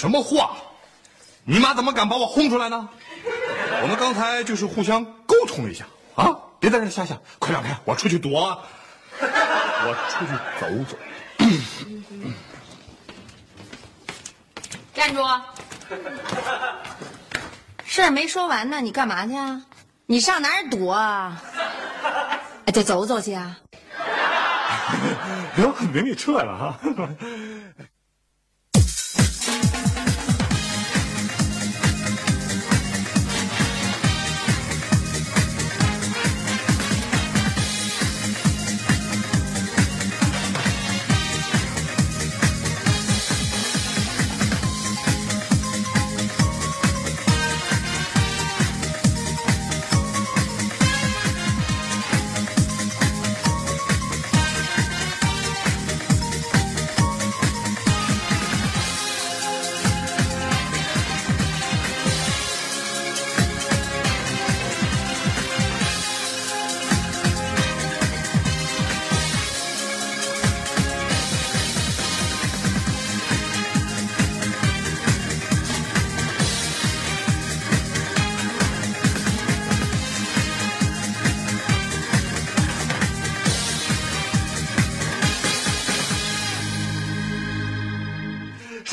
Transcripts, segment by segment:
什么话？你妈怎么敢把我轰出来呢？我们刚才就是互相沟通了一下啊！别在这瞎想，快让开，我出去躲啊！我出去走走。站住！事儿没说完呢，你干嘛去啊？你上哪儿躲啊？哎，就走走去啊？哟，明你撤了哈。什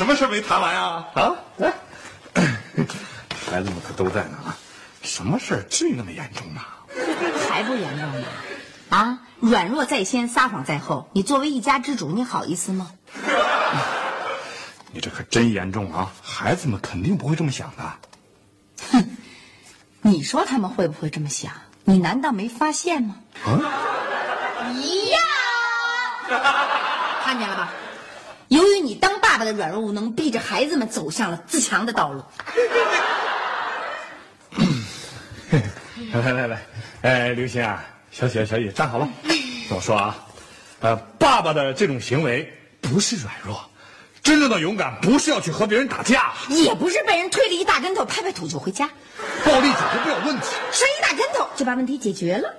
么事没谈完啊？啊，来，孩子们可都在呢啊！什么事至于那么严重吗？还不严重吗？啊，软弱在先，撒谎在后。你作为一家之主，你好意思吗？你这可真严重啊！孩子们肯定不会这么想的。哼，你说他们会不会这么想？你难道没发现吗？啊？一样，看见了吧？由于你当爸爸的软弱无能，逼着孩子们走向了自强的道路。来来来来，哎，刘星啊，小雪小雨，站好了。听我说啊，呃，爸爸的这种行为不是软弱，真正的勇敢不是要去和别人打架，也不是被人推了一大跟头，拍拍土就回家，暴力解决不了问题，摔一大跟头就把问题解决了。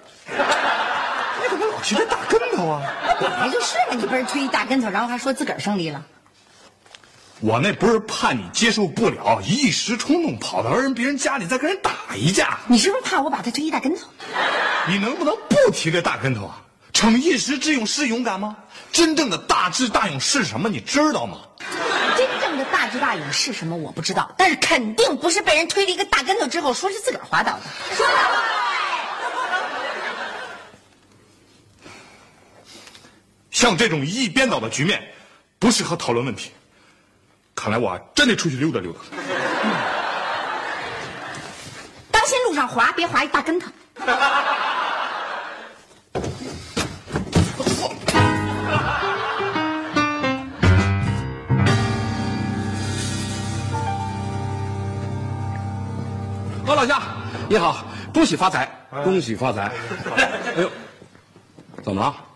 你怎么老提这大跟头啊？本来就是嘛，你被人推一大跟头，然后还说自个儿胜利了。我那不是怕你接受不了，一时冲动跑到人别人家里再跟人打一架。你是不是怕我把他推一大跟头？你能不能不提这大跟头啊？逞一时之勇是勇敢吗？真正的大智大勇是什么？你知道吗？真正的大智大勇是什么？我不知道，但是肯定不是被人推了一个大跟头之后说是自个儿滑倒的。说像这种一边倒的局面，不适合讨论问题。看来我真得出去溜达溜达。当心路上滑，别滑一大跟头。何老乡，你好，恭喜发财，恭喜发财。哎呦，怎么了？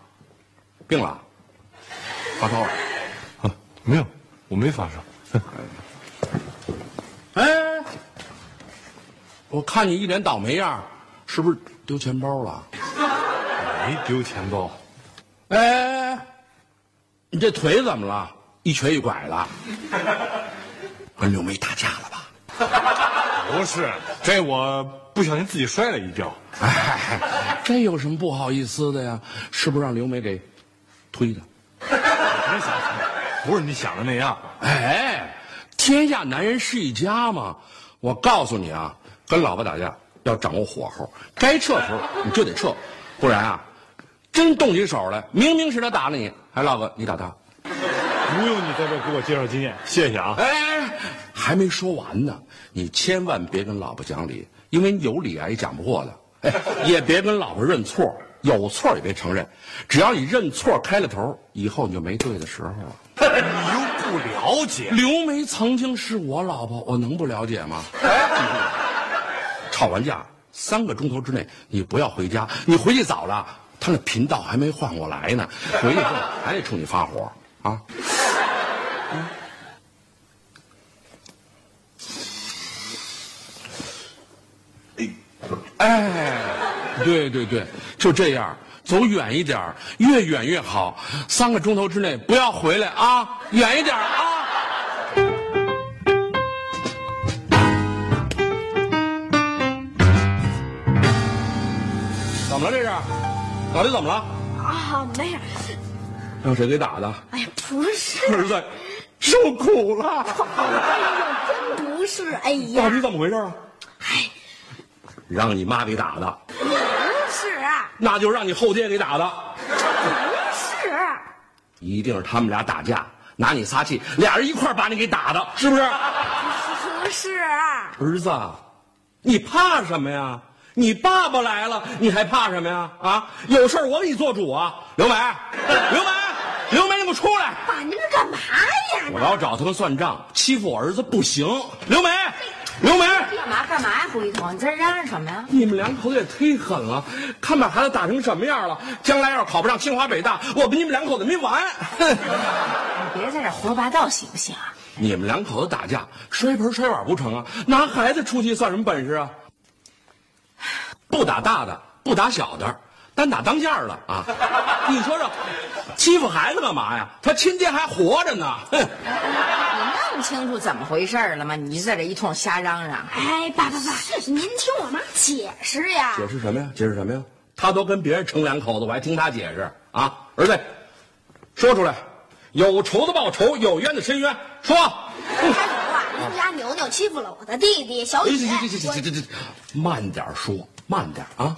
病了？发烧了？啊，没有，我没发烧。哎，我看你一脸倒霉样，是不是丢钱包了？没丢钱包。哎，你这腿怎么了？一瘸一拐的，跟刘梅打架了吧？不是，这我不小心自己摔了一跤。哎，这有什么不好意思的呀？是不是让刘梅给推的？不是你想的那样。哎，天下男人是一家嘛。我告诉你啊，跟老婆打架要掌握火候，该撤时候你就得撤，不然啊，真动起手来，明明是他打了你，还落个你打他。不用你在这给我介绍经验，谢谢啊。哎，还没说完呢，你千万别跟老婆讲理，因为有理啊也讲不过的。哎，也别跟老婆认错，有错也别承认。只要你认错开了头，以后你就没对的时候了。你又不了解，刘梅曾经是我老婆，我能不了解吗？哎，吵完架三个钟头之内你不要回家，你回去早了，他那频道还没换过来呢，回去后还得冲你发火啊。哎，对对对，就这样，走远一点儿，越远越好。三个钟头之内不要回来啊，远一点啊。怎么了这是？到底怎么了？啊，没事。让谁给打的？哎呀，不是，儿子，受苦了。哎呀，真不是。哎呀，到底怎么回事啊？哎，让你妈给打的，那就让你后爹给打的。不是。一定是他们俩打架，拿你撒气，俩人一块把你给打的，是不是？不是，儿子，你怕什么呀？你爸爸来了，你还怕什么呀？啊，有事儿我给你做主啊！刘梅，刘梅，刘梅，你给我出来！爸，你这干嘛呀？我要找他们算账，欺负我儿子不行。刘梅，刘梅，干嘛干嘛呀，胡一彤？你这嚷嚷什么呀？你们两口子也忒狠了，看把孩子打成什么样了！将来要是考不上清华北大，我跟你们两口子没完！哼 你别在这胡说八道行不行啊？你们两口子打架，摔盆摔碗不成啊？拿孩子出气算什么本事啊？不打大的，不打小的，单打当家的啊！你说说，欺负孩子干嘛呀？他亲爹还活着呢！哼！你弄清楚怎么回事了吗？你就在这一通瞎嚷嚷。哎，爸爸爸，您听我妈解释呀。解释什么呀？解释什么呀？他都跟别人成两口子，我还听他解释啊？儿子，说出来，有仇的报仇，有冤的伸冤，说。开头啊，邻家牛牛欺负了我的弟弟小哎，雨。这这这这这这这，慢点说，慢点啊！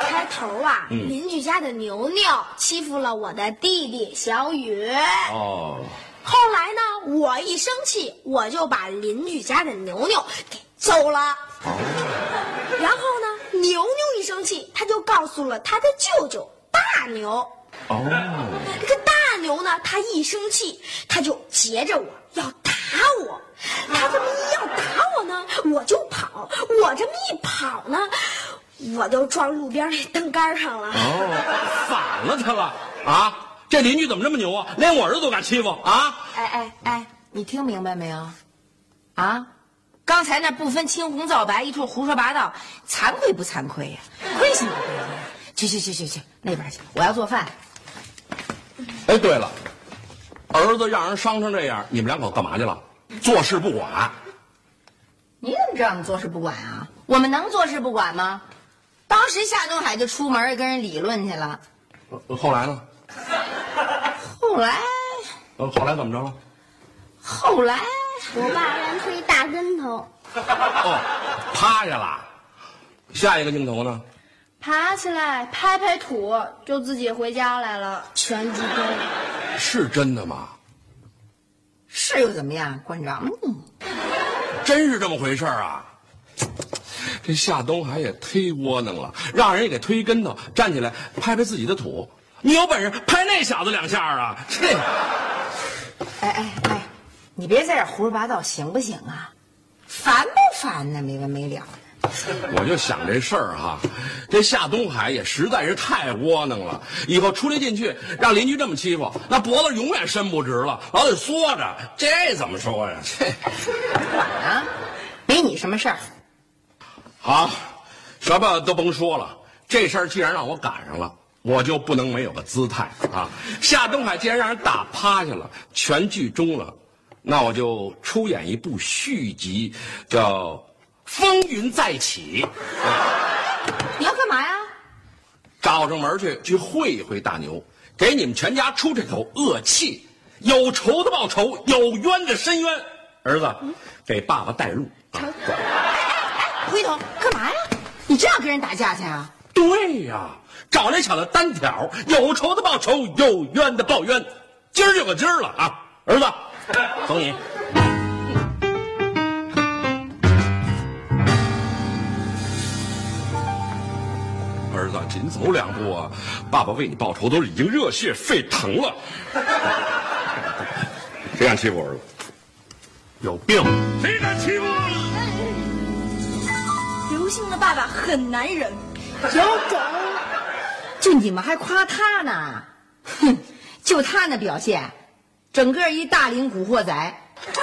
开头啊，邻居家的牛牛欺负了我的弟弟小雨。哦，后来呢，我一生气，我就把邻居家的牛牛给揍了。然后呢，牛牛一生气，他就告诉了他的舅舅大牛。哦，这个大牛呢，他一生气，他就截着我要打我。他这么一要打我呢，我就跑。我这么一跑呢，我就撞路边那灯杆上了。哦，反了他了啊！这邻居怎么这么牛啊？连我儿子都敢欺负啊！哎哎哎，你听明白没有？啊，刚才那不分青红皂白，一通胡说八道，惭愧不惭愧呀？亏心不亏心？去去去去去，那边去，我要做饭。哎，对了，儿子让人伤成这样，你们两口干嘛去了？坐视不管。你怎么知道我们做事不管啊？我们能坐视不管吗？当时夏东海就出门跟人理论去了，呃后来呢？后来呃，后来怎么着了？后来我爸让推大跟头，哦，趴下了。下一个镜头呢？爬起来拍拍土，就自己回家来了，全击飞。是真的吗？是又怎么样，馆长？嗯真是这么回事儿啊！这夏东海也忒窝囊了，让人给推跟头，站起来拍拍自己的土。你有本事拍那小子两下啊！这 哎哎哎，你别在这胡说八道行不行啊？烦不烦呢？没完没了的。我就想这事儿哈，这夏东海也实在是太窝囊了。以后出来进去，让邻居这么欺负，那脖子永远伸不直了，老得缩着。这怎么说呀？这啊，没你什么事儿。好，什么都甭说了。这事儿既然让我赶上了，我就不能没有个姿态啊！夏东海既然让人打趴下了，全剧终了，那我就出演一部续集，叫《风云再起》。你要干嘛呀？找上门去，去会一会大牛，给你们全家出这口恶气。有仇的报仇，有冤的伸冤。儿子，给爸爸带路啊！回头干嘛呀？你这样跟人打架去啊？对呀，找那小子单挑，有仇的报仇，有冤的报冤。今儿就个今儿了啊！儿子，走你。儿子，子，紧走两步啊！爸爸为你报仇都已经热血沸腾了。谁敢欺负我儿子？有病！谁敢欺负我？刘星的爸爸很男人，有种！就你们还夸他呢？哼，就他那表现，整个一大龄古惑仔。人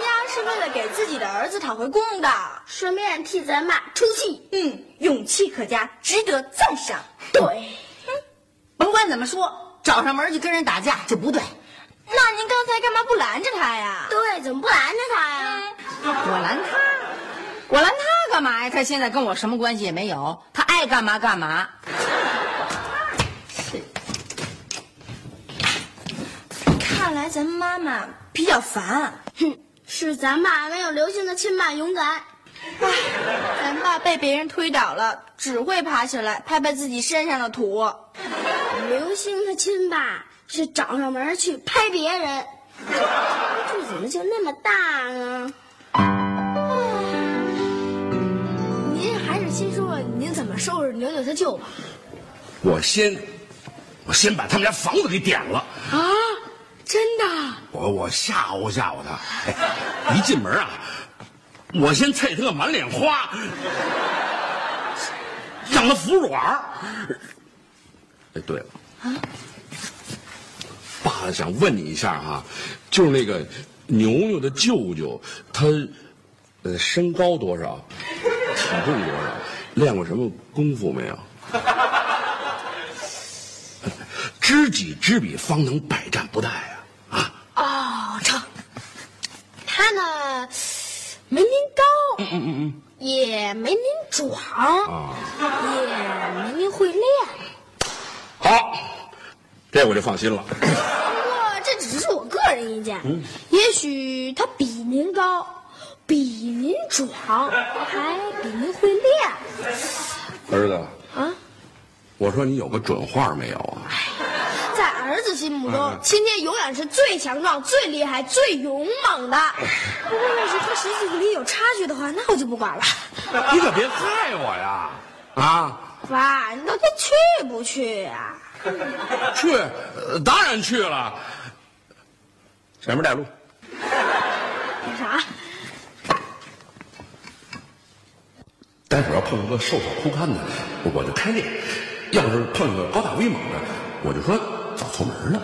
家是为了给自己的儿子讨回公道，顺便替咱妈出气。嗯，勇气可嘉，值得赞赏。对，甭管怎么说，找上门去跟人打架就不对。那您刚才干嘛不拦着他呀？对，怎么不拦着他呀？我拦他，我拦他干嘛呀？他现在跟我什么关系也没有，他爱干嘛干嘛。看来咱妈妈比较烦。哼，是咱爸没有刘星的亲爸勇敢。唉，咱爸被别人推倒了，只会爬起来拍拍自己身上的土。刘星他亲爸是找上门去拍别人，这怎么就那么大呢？收拾牛牛他舅吧。我先，我先把他们家房子给点了。啊，真的？我我吓唬吓唬他，哎，一进门啊，我先啐他个满脸花，让他服软。哎，对了，啊爸想问你一下哈、就是那个牛牛的舅舅，他呃身高多少，体重多少，练过什么功夫没有？知己知彼，方能百战不殆啊！啊，哦，成。他呢，没您高，嗯嗯嗯也没您壮，啊也没您会练。好，这我就放心了。不过这只是我个人意见，也许他比您高，比您壮，还比您会练。儿子，啊，我说你有个准话没有啊？在儿子心目中，亲爹永远是最强壮、最厉害、最勇猛的。不过要是和实际里有差距的话，那我就不管了。你可别害我呀！啊，爸，你到底去不去呀、去，呃当然去了。前面带路。干啥？待会儿要碰上个瘦小枯干的，我就开练；要是碰上个高大威猛的，我就说找错门了。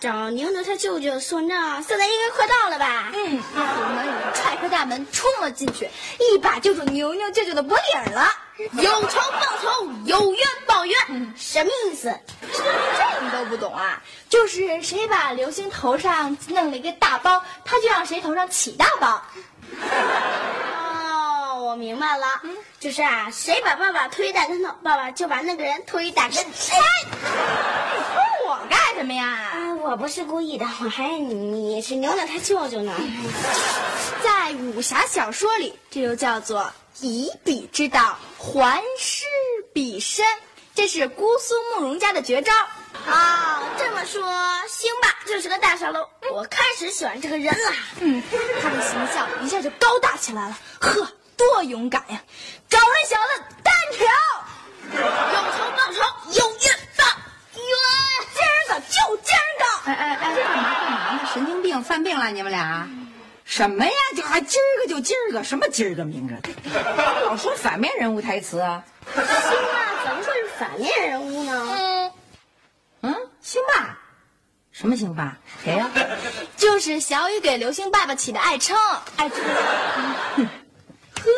找牛牛他舅舅算账，现在应该快到了吧？嗯，我们踹开大门冲了进去，一把揪住牛牛舅舅的脖领了。有仇报仇，有冤报冤，什么意思？这你都不懂啊？就是谁把刘星头上弄了一个大包，他就让谁头上起大包。哦，我明白了，就是啊，谁把爸爸推大跟头，爸爸就把那个人推大跟头。你推我干什么呀？啊，我不是故意的，我还以为你是牛牛他舅舅呢。在武侠小说里，这就叫做以彼之道还施彼身，这是姑苏慕容家的绝招。啊、这么说，星爸就是个大傻喽。我开始喜欢这个人了。嗯，他的形象一下就高大起来了。呵，多勇敢呀！找那小子单挑，有仇报仇，有冤报冤。就今儿个。哎哎哎，干嘛干嘛呢？神经病犯病了你们俩？什么呀？就还今儿个就今儿个，什么今儿个明儿个？老说反面人物台词啊？星爸怎么会是反面人物呢？嗯，嗯，星爸，什么星爸？谁呀、就是小雨给刘星爸爸起的爱称，爱称。呵，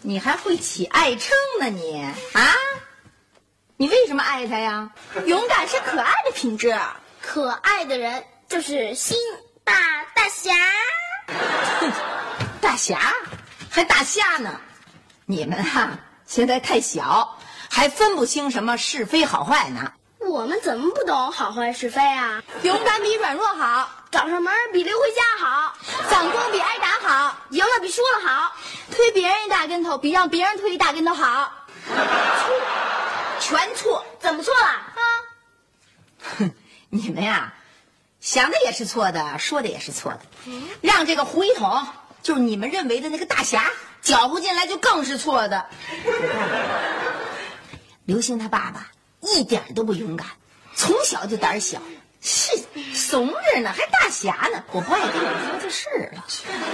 你还会起爱称呢你啊？你为什么爱他呀？勇敢是可爱的品质，可爱的人就是心大大侠。大侠，还大虾呢？你们啊，现在太小，还分不清什么是非好坏呢。我们怎么不懂好坏是非啊？勇敢比软弱好，找上门比溜回家好，反攻比挨打好，赢了比输了好，推别人一大跟头比让别人推一大跟头好。错，全错，怎么错了啊？你们呀，想的也是错的，说的也是错的。让这个胡一统，就是你们认为的那个大侠，搅和进来就更是错的。刘星他爸爸一点都不勇敢，从小就胆小，是怂着呢，还大侠呢。我不爱跟你说就是了。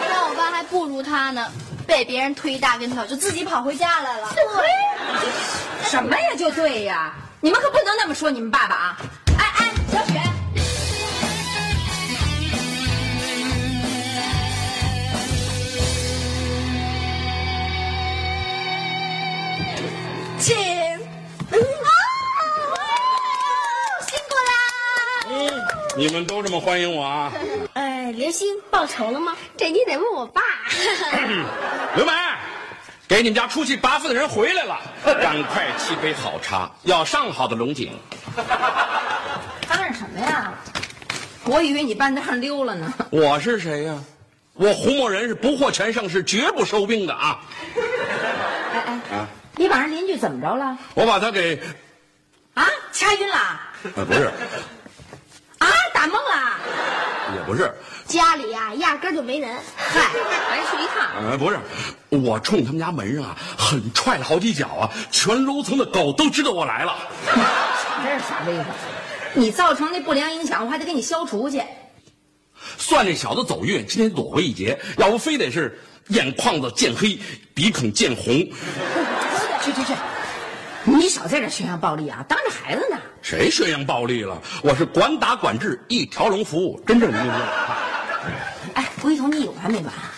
那我爸还不如他呢，被别人推一大跟头就自己跑回家来了。对，什么呀就对呀，你们可不能那么说你们爸爸啊！哎哎，小雪。请，啊，辛苦啦！你们都这么欢迎我啊？呃，刘星报仇了吗？这你得问我爸。刘梅，给你们家出去八份的人回来了，赶快沏杯好茶，要上好的龙井。他干什么呀？我以为你半道上溜了呢。我是谁呀？我胡某人是不获全胜，是绝不收兵的啊！哎哎，啊你把人邻居怎么着了？我把他给，啊，掐晕了？啊，不是，啊，打懵了？也不是，家里呀、压根儿就没人。嗨，白去一趟。呃，不是，我冲他们家门上啊，狠踹了好几脚啊，全楼层的狗都知道我来了。这是啥威风！你造成那不良影响，我还得给你消除去。算这小子走运，今天躲过一劫，要不非得是眼眶子见黑，鼻孔见红。去去去，你少在这宣扬暴力啊！当着孩子呢。谁宣扬暴力了？我是管打管制，一条龙服务，真正的英雄。哎，胡一彤，你有完没完啊？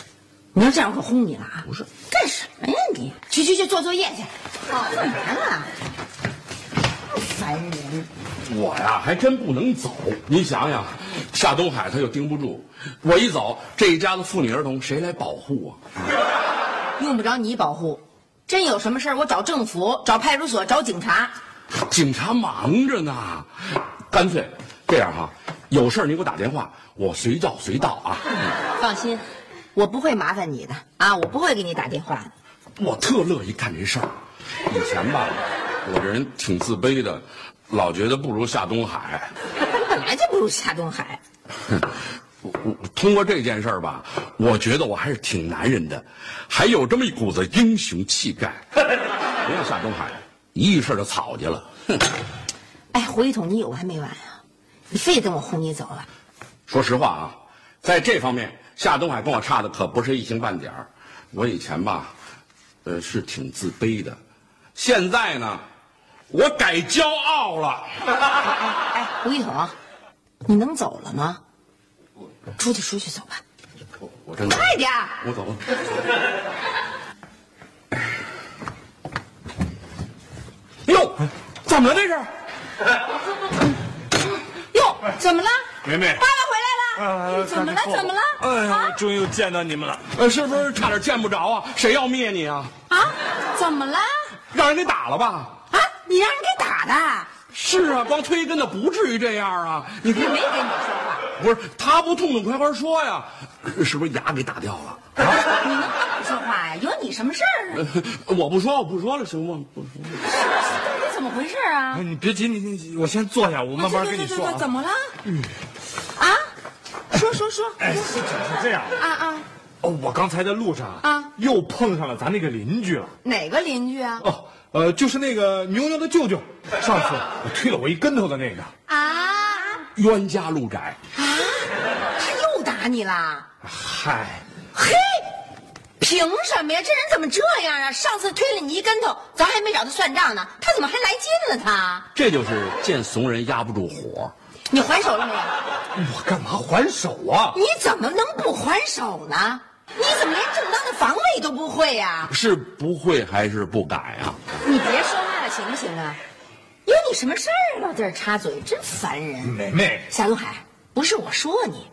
你要这样，我可轰你了啊！不是，干什么呀你？去去去，做作业去。好，干嘛呢？烦人！我呀，还真不能走。你想想，夏东海他又盯不住，我一走，这一家子妇女儿童谁来保护啊？用不着你保护，真有什么事儿我找政府、找派出所、找警察。警察忙着呢，干脆这样哈，有事儿你给我打电话，我随叫随到啊。放心，我不会麻烦你的啊，我不会给你打电话的。我特乐意干这事儿。以前吧，我这人挺自卑的，老觉得不如夏东海。本来就不如夏东海。我我通过这件事儿吧，我觉得我还是挺男人的，还有这么一股子英雄气概。不像夏东海，一遇事儿就草去了。哼，哎，胡一统，你有完没完啊？你非得跟我轰你走了？说实话啊，在这方面，夏东海跟我差的可不是一星半点儿。我以前吧，呃，是挺自卑的，现在呢，我改骄傲了。哎，胡一统，你能走了吗？出去，出去，走吧。我我真，快点！我走了。哟，怎么了这是？哟，怎么了？梅梅爸爸回来了。呃怎么了？怎么了？哎呀，终于见到你们了。呃，是不是差点见不着啊？谁要灭你啊？啊？怎么了？让人给打了吧？啊？你让人给打的？是啊，光推跟头不至于这样啊！你看没跟你说话。不是他不痛痛快快说呀？是不是牙给打掉了？你能不说话呀？有你什么事儿啊？呃我不说，我不说了，行吗？不说。怎么回事啊哎，？你别急，你你我先坐下，我慢慢跟你说啊。怎么了？嗯啊？说说说。哎，是是这样啊啊！哦，我刚才在路上啊又碰上了咱那个邻居了。哪个邻居啊？哦，呃，就是那个牛牛的舅舅，上次我推了我一跟头的那个。啊冤家路窄，啊！他又打你啦？嗨，嘿，凭什么呀？这人怎么这样啊？上次推了你一跟头，咱还没找他算账呢，他怎么还来劲了？他，这就是见怂人压不住火。你还手了没有？我干嘛还手啊？你怎么能不还手呢？你怎么连正当的防卫都不会呀、是不会还是不敢啊？你别说话了，行不行啊？有你什么事儿老在这插嘴，真烦人。妹妹，夏东海，不是我说你，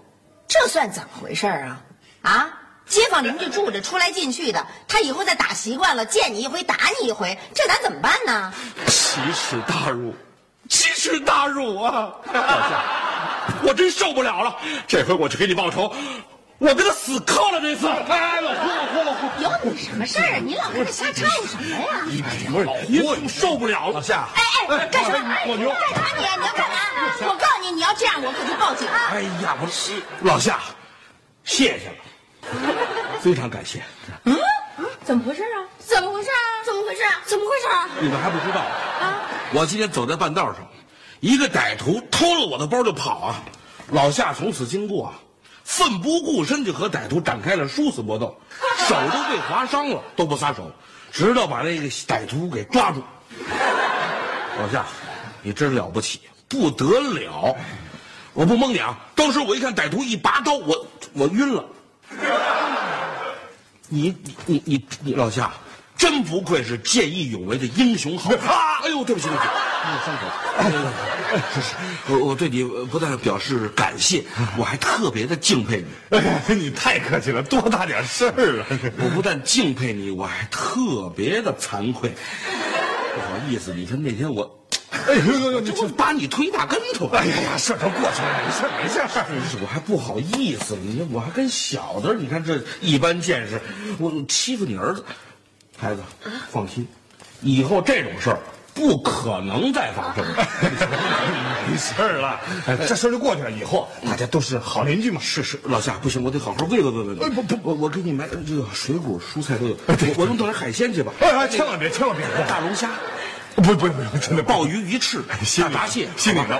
这算怎么回事啊？啊，街坊邻居住着，出来进去的，他以后再打习惯了，见你一回打你一回，这咱怎么办呢？奇耻大辱，奇耻大辱啊！老夏，我真受不了了，这回我去给你报仇，我跟他死磕了这次。哎，老胡，老胡，老胡，有你什么事儿啊？你老跟着瞎掺和什么呀？不是，我受不了了，老夏。哎哎，干什么？我牛！干什么你？你要干嘛？我告诉你，你要这样，我可就报警了。哎呀，我是，老夏，谢谢了，非常感谢。嗯，怎么回事啊？怎么回事啊？怎么回事？怎么回事？啊你们还不知道啊？我今天走在半道上，一个歹徒偷了我的包就跑啊！老夏从此经过，奋不顾身就和歹徒展开了殊死搏斗，手都被划伤了都不撒手，直到把那个歹徒给抓住。老夏，你真了不起，不得了！我不蒙你啊，当时我一看歹徒一拔刀，我我晕了。你你你你你，老夏，真不愧是见义勇为的英雄好汉！哎呦，对不起对不起，你有伤口。是是，我我对你不但表示感谢，我还特别的敬佩你。哎，你太客气了，多大点事儿啊！我不但敬佩你，我还特别的惭愧。不好意思，你看那天我，哎呦呦呦，你就把你推大跟头。哎呀呀，事儿都过去了，没事没事。我还不好意思，你看我还跟小的，你看这一般见识，我欺负你儿子。孩子，放心，以后这种事儿不可能再发生了。没事儿了，哎，这事儿就过去了。以后大家都是好邻居嘛。是是，老夏，不行，我得好好慰问慰问你。不不，我我给你买这个水果、蔬菜都有。我我弄点海鲜去吧。哎哎，千万别，千万别，大龙虾。不不不，真的鲍鱼、鱼翅、大闸蟹，心领了。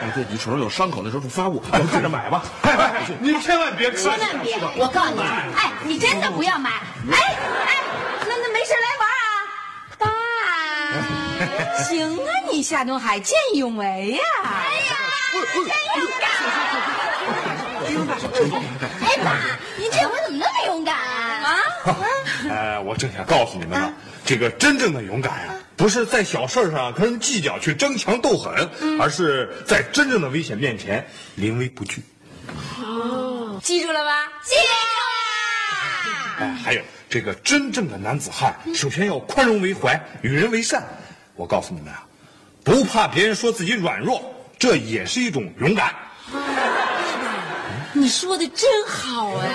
哎，对你手上有伤口，那时候发物，我跟着买吧。哎哎，你千万别，千万别！我告诉你，哎，你真的不要买。哎哎，那那没事来玩啊，爸。行啊，你夏东海见义勇为呀！哎呀，真勇敢！哎爸，您这回怎么那么勇敢啊？啊？哎，我正想告诉你们呢，这个真正的勇敢呀，不是在小事上跟人计较去争强斗狠，而是在真正的危险面前临危不惧。哦，记住了吧？记住了。哎，还有这个真正的男子汉，首先要宽容为怀，与人为善。我告诉你们啊，不怕别人说自己软弱，这也是一种勇敢。你说的真好哎。